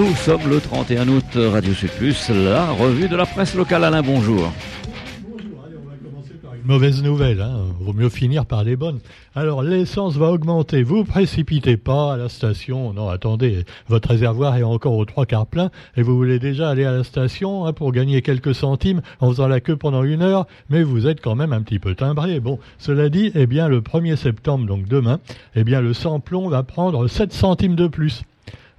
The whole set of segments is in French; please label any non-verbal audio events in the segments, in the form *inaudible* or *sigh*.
Nous sommes le 31 août, Radio Sud Plus, la revue de la presse locale. Alain, bonjour. Mauvaise nouvelle, hein. vaut mieux finir par les bonnes. Alors l'essence va augmenter, vous précipitez pas à la station, non attendez, votre réservoir est encore aux trois quarts plein et vous voulez déjà aller à la station hein, pour gagner quelques centimes en faisant la queue pendant une heure, mais vous êtes quand même un petit peu timbré. Bon, cela dit, eh bien le 1er septembre, donc demain, eh bien le samplon va prendre 7 centimes de plus.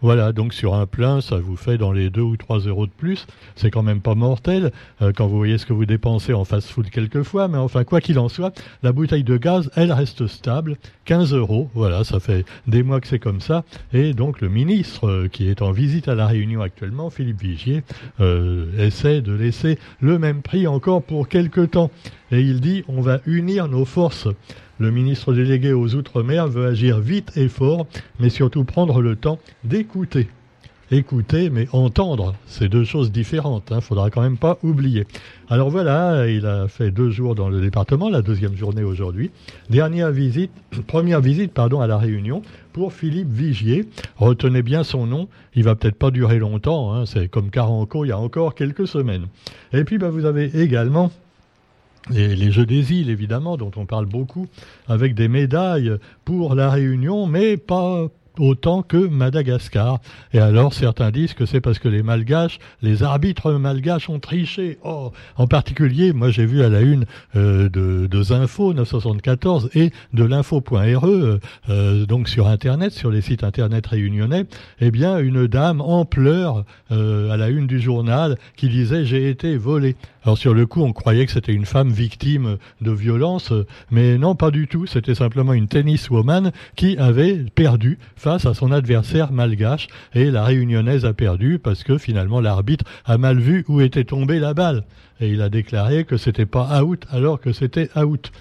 Voilà, donc sur un plein, ça vous fait dans les 2 ou 3 euros de plus. C'est quand même pas mortel euh, quand vous voyez ce que vous dépensez en fast-food quelquefois. Mais enfin, quoi qu'il en soit, la bouteille de gaz, elle reste stable. 15 euros, voilà, ça fait des mois que c'est comme ça. Et donc le ministre euh, qui est en visite à la Réunion actuellement, Philippe Vigier, euh, essaie de laisser le même prix encore pour quelques temps. Et il dit, on va unir nos forces. Le ministre délégué aux Outre-mer veut agir vite et fort, mais surtout prendre le temps d'écouter. Écouter, mais entendre, c'est deux choses différentes. Il hein, faudra quand même pas oublier. Alors voilà, il a fait deux jours dans le département, la deuxième journée aujourd'hui. Dernière visite, *clears throat* première visite, pardon, à la Réunion pour Philippe Vigier. Retenez bien son nom. Il va peut-être pas durer longtemps. Hein, c'est comme Caranco il y a encore quelques semaines. Et puis, bah, vous avez également les, Jeux des îles, évidemment, dont on parle beaucoup, avec des médailles pour la Réunion, mais pas autant que Madagascar. Et alors certains disent que c'est parce que les malgaches, les arbitres malgaches ont triché. Oh, en particulier, moi j'ai vu à la une euh, de, de Zinfo 974 et de l'info.re, euh, euh, donc sur Internet, sur les sites Internet réunionnais, eh bien une dame en pleurs à la une du journal qui disait j'ai été volée. Alors sur le coup, on croyait que c'était une femme victime de violence, mais non, pas du tout. C'était simplement une tenniswoman qui avait perdu face à son adversaire malgache et la réunionnaise a perdu parce que finalement l'arbitre a mal vu où était tombée la balle et il a déclaré que c'était pas out alors que c'était out.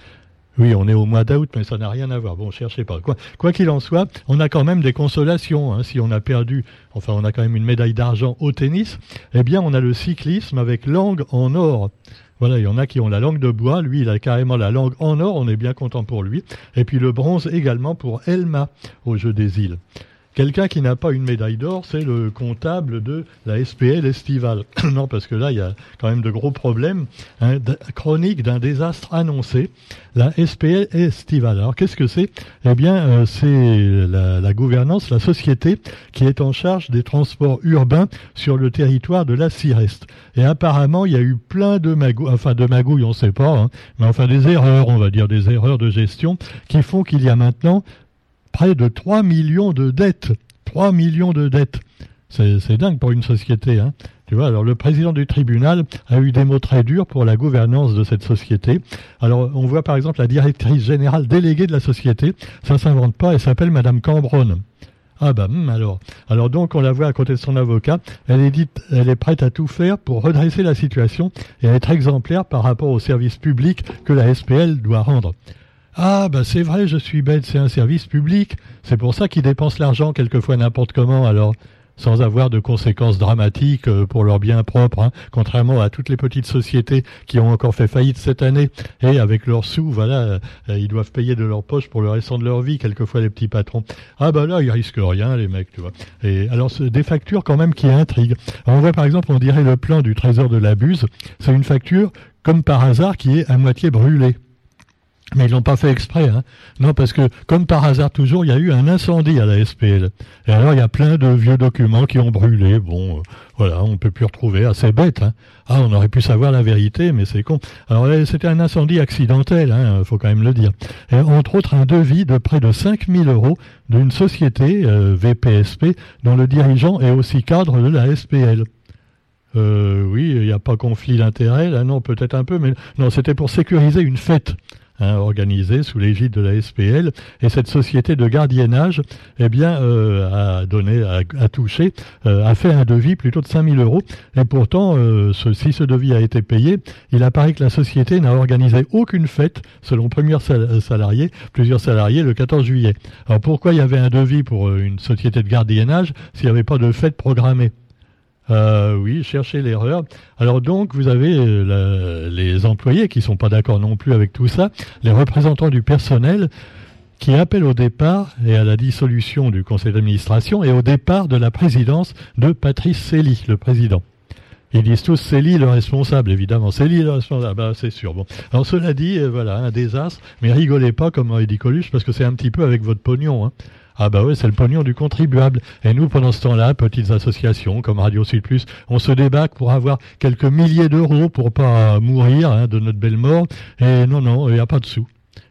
Oui, on est au mois d'août, mais ça n'a rien à voir. Bon, cherchez pas. Quoi qu'il en soit, on a quand même des consolations. Hein. Si on a perdu, enfin, on a quand même une médaille d'argent au tennis, eh bien, on a le cyclisme avec langue en or. Voilà, il y en a qui ont la langue de bois. Lui, il a carrément la langue en or. On est bien content pour lui. Et puis le bronze également pour Elma au Jeu des îles. Quelqu'un qui n'a pas une médaille d'or, c'est le comptable de la SPL estivale. *coughs* non, parce que là, il y a quand même de gros problèmes. Hein, chronique d'un désastre annoncé. La SPL estivale. Alors, qu'est-ce que c'est? Eh bien, euh, c'est la, gouvernance, la société qui est en charge des transports urbains sur le territoire de la CIREST. Et apparemment, il y a eu plein de magouilles, enfin de magouilles, on ne sait pas, hein, mais enfin des erreurs, on va dire des erreurs de gestion, qui font qu'il y a maintenant près de 3 millions de dettes. 3 millions de dettes. C'est dingue pour une société. Hein. Tu vois, alors le président du tribunal a eu des mots très durs pour la gouvernance de cette société. Alors on voit par exemple la directrice générale déléguée de la société, ça s'invente pas, elle s'appelle Madame Cambronne. Ah bah hmm, alors. Alors donc on la voit à côté de son avocat, elle est dite, elle est prête à tout faire pour redresser la situation et être exemplaire par rapport au service public que la SPL doit rendre. Ah, bah c'est vrai, je suis bête, c'est un service public. C'est pour ça qu'ils dépensent l'argent quelquefois n'importe comment, alors, sans avoir de conséquences dramatiques euh, pour leur bien propre, hein, contrairement à toutes les petites sociétés qui ont encore fait faillite cette année. Et avec leurs sous, voilà, euh, ils doivent payer de leur poche pour le restant de leur vie, quelquefois les petits patrons. Ah bah là, ils risquent rien, les mecs, tu vois. Et alors, des factures quand même qui intriguent. on voit par exemple, on dirait le plan du trésor de la Buse, c'est une facture, comme par hasard, qui est à moitié brûlée. Mais ils l'ont pas fait exprès, hein. Non, parce que, comme par hasard toujours, il y a eu un incendie à la SPL. Et alors, il y a plein de vieux documents qui ont brûlé. Bon, euh, voilà, on peut plus retrouver. Assez bête, hein. Ah, on aurait pu savoir la vérité, mais c'est con. Alors, c'était un incendie accidentel, hein, faut quand même le dire. Et entre autres, un devis de près de 5000 euros d'une société, euh, VPSP, dont le dirigeant est aussi cadre de la SPL. Euh, oui, il n'y a pas conflit d'intérêt, là, non, peut-être un peu, mais non, c'était pour sécuriser une fête. Hein, organisée sous l'égide de la SPL. Et cette société de gardiennage, eh bien, euh, a donné, a, touché, euh, a fait un devis plutôt de 5000 euros. Et pourtant, euh, si ce devis a été payé, il apparaît que la société n'a organisé aucune fête, selon plusieurs salariés, plusieurs salariés, le 14 juillet. Alors pourquoi il y avait un devis pour une société de gardiennage s'il n'y avait pas de fête programmée? Euh, oui, cherchez l'erreur. Alors donc, vous avez euh, les employés qui sont pas d'accord non plus avec tout ça, les représentants du personnel qui appelle au départ et à la dissolution du conseil d'administration et au départ de la présidence de Patrice Cély, le président. Ils disent tous c'est le responsable, évidemment. C'est le responsable, bah, c'est sûr. Bon. Alors cela dit, euh, voilà, un désastre, mais rigolez pas comme dit Coluche, parce que c'est un petit peu avec votre pognon. Hein. Ah bah oui, c'est le pognon du contribuable. Et nous, pendant ce temps-là, petites associations comme Radio Sud Plus, on se débat pour avoir quelques milliers d'euros pour pas mourir hein, de notre belle mort. Et non, non, il n'y a pas de sous.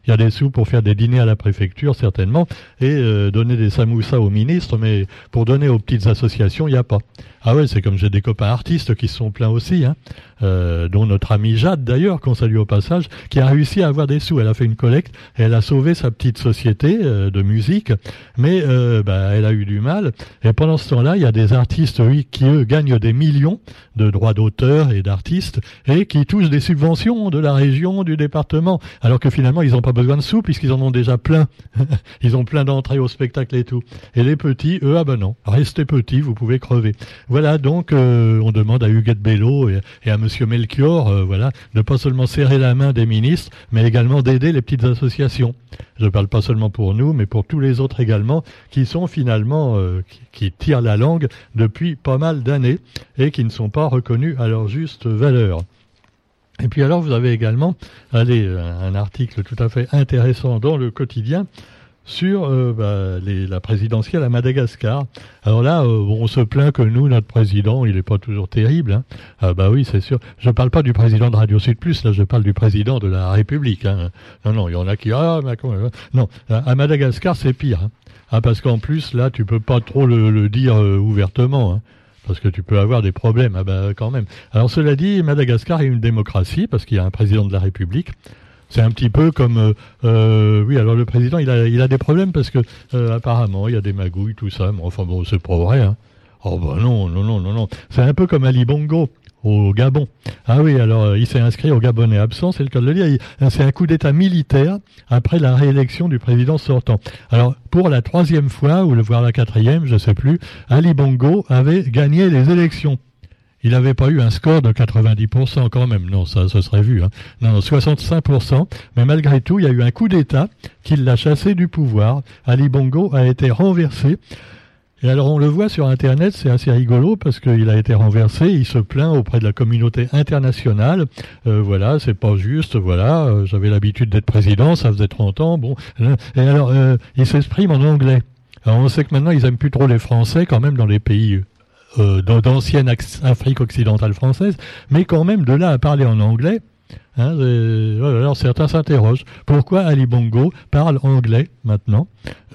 Il y a des sous pour faire des dîners à la préfecture, certainement, et euh, donner des samoussas aux ministres, mais pour donner aux petites associations, il n'y a pas. Ah ouais, c'est comme j'ai des copains artistes qui se sont plaints aussi, hein, euh, dont notre amie Jade d'ailleurs, qu'on salue au passage, qui a réussi à avoir des sous. Elle a fait une collecte, et elle a sauvé sa petite société euh, de musique, mais bah, elle a eu du mal. Et pendant ce temps-là, il y a des artistes, qui eux gagnent des millions de droits d'auteur et d'artistes, et qui touchent des subventions de la région, du département, alors que finalement ils n'ont pas besoin de sous puisqu'ils en ont déjà plein. *laughs* ils ont plein d'entrées au spectacle et tout. Et les petits, eux, ah ben non, restez petits, vous pouvez crever. Voilà, donc euh, on demande à Huguette Bello et, à Monsieur Melchior, euh, voilà, de pas seulement serrer la main des ministres, mais également d'aider les petites associations. Je ne parle pas seulement pour nous, mais pour tous les autres également, qui sont finalement euh, qui, tirent la langue depuis pas mal d'années et qui ne sont pas reconnus à leur juste valeur. Et puis alors vous avez également allez, un article tout à fait intéressant dans le quotidien sur euh, bah, la présidentielle à Madagascar. Alors là, euh, on se plaint que nous, notre président, il n'est pas toujours terrible. Hein. Ah bah oui, c'est sûr. Je ne parle pas du président de Radio Sud Plus, là, je parle du président de la République. Hein. Non, non, il y en a qui ah, euh, non, à Madagascar, c'est pire. Hein. Ah parce qu'en plus, là, tu peux pas trop le, dire ouvertement. Parce que tu peux avoir des problèmes, ah bah quand même. Alors cela dit, Madagascar est une démocratie parce qu'il y a un président de la République. C'est un petit peu comme euh, euh, oui alors le président il a il a des problèmes parce que euh, apparemment il y a des magouilles tout ça mais enfin bon c'est pas vrai hein. Oh ben non non non non non c'est un peu comme Ali Bongo au Gabon. Ah oui, alors il s'est inscrit au Gabonais absent, c'est le cas de le dire. C'est un coup d'État militaire après la réélection du président sortant. Alors pour la troisième fois, ou le voir la quatrième, je ne sais plus, Ali Bongo avait gagné les élections. Il n'avait pas eu un score de 90% quand même. Non, ça, se serait vu. Hein. Non, 65%. Mais malgré tout, il y a eu un coup d'État qui l'a chassé du pouvoir. Ali Bongo a été renversé. Et alors on le voit sur Internet, c'est assez rigolo parce qu'il a été renversé, il se plaint auprès de la communauté internationale. Euh, voilà, c'est pas juste, voilà, euh, j'avais l'habitude d'être président, ça faisait 30 ans, bon. Et alors, euh, il s'exprime en anglais. Alors on sait que maintenant ils aiment plus trop les Français quand même dans les pays euh, d'ancienne Afrique occidentale française, mais quand même de là à parler en anglais, hein, alors certains s'interrogent. Pourquoi Ali Bongo parle anglais maintenant?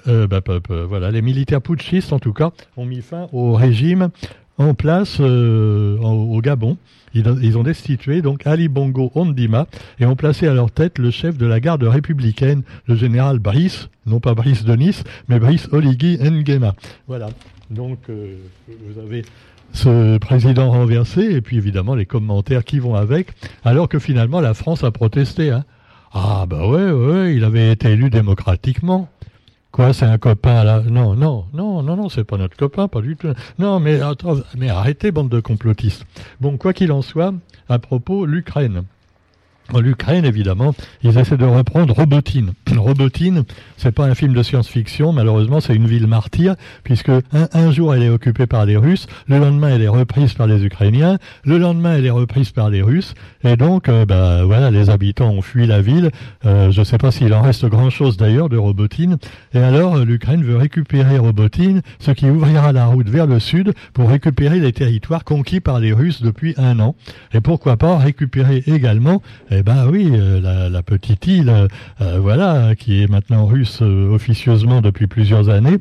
Euh, bah, Voilà, les militaires putschistes en tout cas ont mis fin au régime en place euh, au Gabon. Ils, ont destitué donc Ali Bongo Ondima et ont placé à leur tête le chef de la garde républicaine, le général Brice, non pas Brice de Nice, mais Brice Oligui Nguema. Voilà. Donc, euh, vous avez ce président renversé et puis évidemment les commentaires qui vont avec, alors que finalement la France a protesté. Hein. Ah bah ouais, ouais, il avait été élu démocratiquement. Quoi, c'est un copain là? Non, non, non, non, non, c'est pas notre copain, pas du tout. Non, mais, mais arrêtez, bande de complotistes. Bon, quoi qu'il en soit, à propos, l'Ukraine. En Ukraine, évidemment, ils essaient de reprendre Robotine. *clears throat* Robotine, c'est pas un film de science-fiction, malheureusement, c'est une ville martyre, puisque un, jour elle est occupée par les Russes, le lendemain elle est reprise par les Ukrainiens, le lendemain elle est reprise par les Russes, et donc, euh, bah, voilà, les habitants ont fui la ville. Euh, je sais pas s'il en reste grand-chose d'ailleurs de Robotine. Et alors, euh, l'Ukraine veut récupérer Robotine, ce qui ouvrira la route vers le sud pour récupérer les territoires conquis par les Russes depuis un an. Et pourquoi pas récupérer également eh ben oui, euh, la, petite île, euh, voilà, qui est maintenant russe euh, officieusement depuis plusieurs années,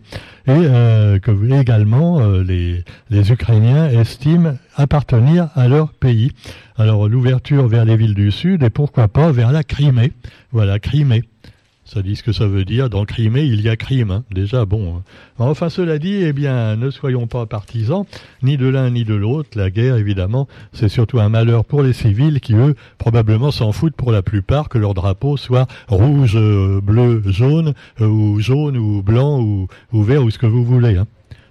et que également les, les Ukrainiens estiment appartenir à leur pays. Alors l'ouverture vers les villes du Sud et pourquoi pas vers la Crimée. Voilà, Crimée. Ça dit ce que ça veut dire. Dans Crimée, il y a crime. Hein. Déjà, bon. Hein. Enfin, cela dit, eh bien, ne soyons pas partisans, ni de l'un ni de l'autre. La guerre, évidemment, c'est surtout un malheur pour les civils qui, eux, probablement s'en foutent pour la plupart que leur drapeau soit rouge, euh, bleu, jaune, euh, ou jaune, ou blanc, ou, vert, ou ce que vous voulez. Hein.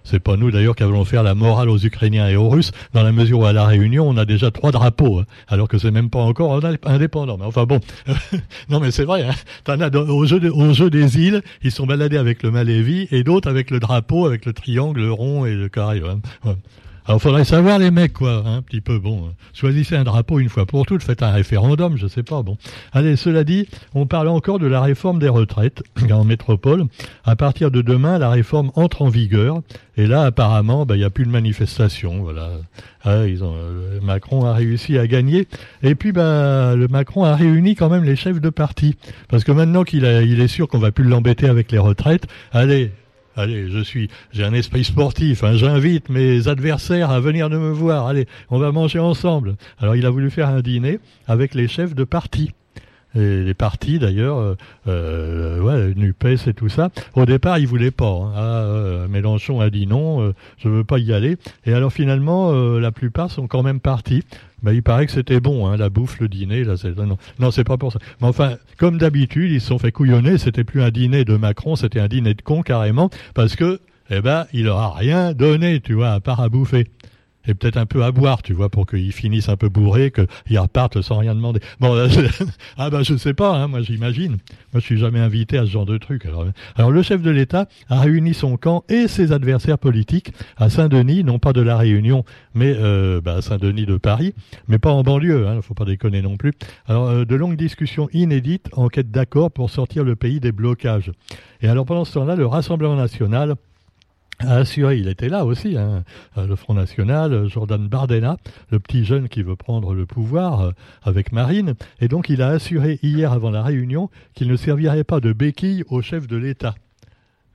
C'est pas nous d'ailleurs qui allons faire la morale aux Ukrainiens et aux Russes, dans la mesure où à la Réunion on a déjà trois drapeaux, hein, alors que c'est même pas encore indépendant. Mais enfin bon, *laughs* non mais c'est vrai. Hein, t'en as au jeu, des îles, ils sont baladés avec le Malévi et d'autres avec le drapeau, avec le triangle, le rond et le carré. Hein. Alors, faudrait savoir les mecs, quoi, hein, un petit peu. Bon, choisissez un drapeau une fois pour toutes, faites un référendum, je sais pas. Bon, allez. Cela dit, on parle encore de la réforme des retraites *clears throat* en métropole. À partir de demain, la réforme entre en vigueur. Et là, apparemment, ben, il n'y a plus de manifestation. Voilà. Ah, ils ont, euh, Macron a réussi à gagner. Et puis, ben, le Macron a réuni quand même les chefs de parti, parce que maintenant qu'il il est sûr qu'on va plus l'embêter avec les retraites, allez, Allez, je suis, j'ai un esprit sportif. Hein, J'invite mes adversaires à venir me voir. Allez, on va manger ensemble. Alors, il a voulu faire un dîner avec les chefs de parti. Et les partis d'ailleurs, euh, euh, ouais, Nupes et tout ça. Au départ, ils voulaient pas. Hein. Ah, euh, Mélenchon a dit non, euh, je veux pas y aller. Et alors finalement, la plupart sont quand même partis. Ben, il paraît que c'était bon, hein, la bouffe, le dîner. Là, non, non c'est pas pour ça. Mais enfin, comme d'habitude, ils se sont fait couillonner. C'était plus un dîner de Macron, c'était un dîner de con carrément, parce que, eh ben, il leur a rien donné, tu vois, à part à bouffer et peut-être un peu à boire, tu vois, pour qu'ils finissent un peu bourrés, qu'ils repartent sans rien demander. Bon, *laughs* ah ben je sais pas, hein, moi j'imagine. Moi je suis jamais invité à ce genre de truc. Alors, alors le chef de l'État a réuni son camp et ses adversaires politiques à Saint-Denis, non pas de la Réunion, mais euh, bah, à Saint-Denis de Paris, mais pas en banlieue, hein, faut pas déconner non plus. Alors euh, de longues discussions inédites en quête d'accord pour sortir le pays des blocages. Et alors pendant ce temps-là, le Rassemblement national a assuré, il était là aussi, hein, euh, le Front National, euh, Jordan Bardella, le petit jeune qui veut prendre le pouvoir euh, avec Marine, et donc il a assuré hier avant la réunion qu'il ne servirait pas de béquille au chef de l'État.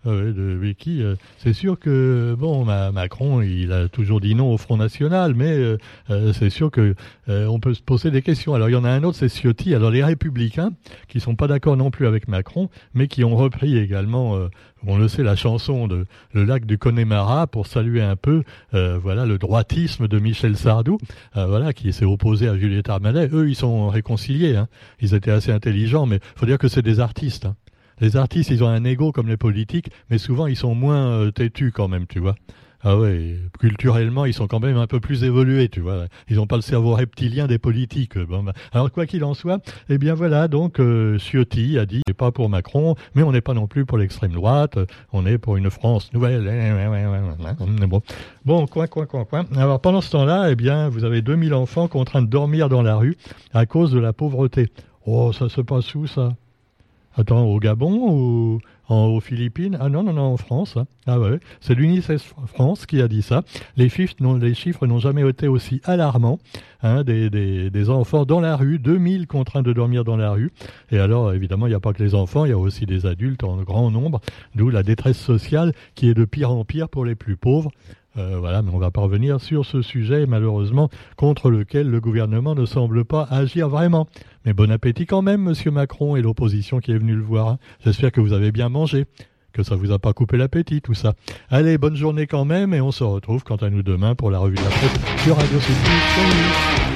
Euh, de euh, c'est sûr que bon, Macron, il a toujours dit non au Front National, mais euh, c'est sûr que on peut se poser des questions. Alors il y en a un autre, c'est Ciotti. Alors les Républicains, qui sont pas d'accord non plus avec Macron, mais qui ont repris également, on le sait, la chanson de Le Lac du Connemara pour saluer un peu, voilà, le droitisme de Michel Sardou, voilà, qui s'est opposé à Juliette Armanet. Eux, ils sont réconciliés. Hein. Ils étaient assez intelligents, mais faut dire que c'est des artistes. Hein. Les artistes, ils ont un ego comme les politiques, mais souvent ils sont moins euh, têtus quand même, tu vois. Ah ouais, culturellement, ils sont quand même un peu plus évolués, tu vois. Ils n'ont pas le cerveau reptilien des politiques. Bon, bah. Alors, quoi qu'il en soit, eh bien voilà, donc euh, Ciotti a dit, pas pour Macron, mais on n'est pas non plus pour l'extrême droite, on est pour une France nouvelle. *laughs* Bon, bon coin, coin, coin, coin. Alors, pendant ce temps-là, eh bien, vous avez 2000 enfants contraints de dormir dans la rue à cause de la pauvreté. Oh, ça se passe où, ça? Attends, au Gabon ou aux Philippines? Ah non, non, non, en France. Hein. Ah ouais, c'est l'UNICEF France qui a dit ça. Les chiffres, n'ont jamais été aussi alarmants. Hein, des, des, des, enfants dans la rue, 2000 contraints de dormir dans la rue. Et alors, évidemment, il n'y a pas que les enfants, il y a aussi des adultes en grand nombre, d'où la détresse sociale qui est de pire en pire pour les plus pauvres. Euh, voilà, mais on va pas revenir sur ce sujet, malheureusement, contre lequel le gouvernement ne semble pas agir vraiment. Mais bon appétit quand même, monsieur Macron et l'opposition qui est venue le voir. Hein. J'espère que vous avez bien mangé, que ça vous a pas coupé l'appétit, tout ça. Allez, bonne journée quand même, et on se retrouve quant à nous demain pour la revue de la presse sur Radio Salut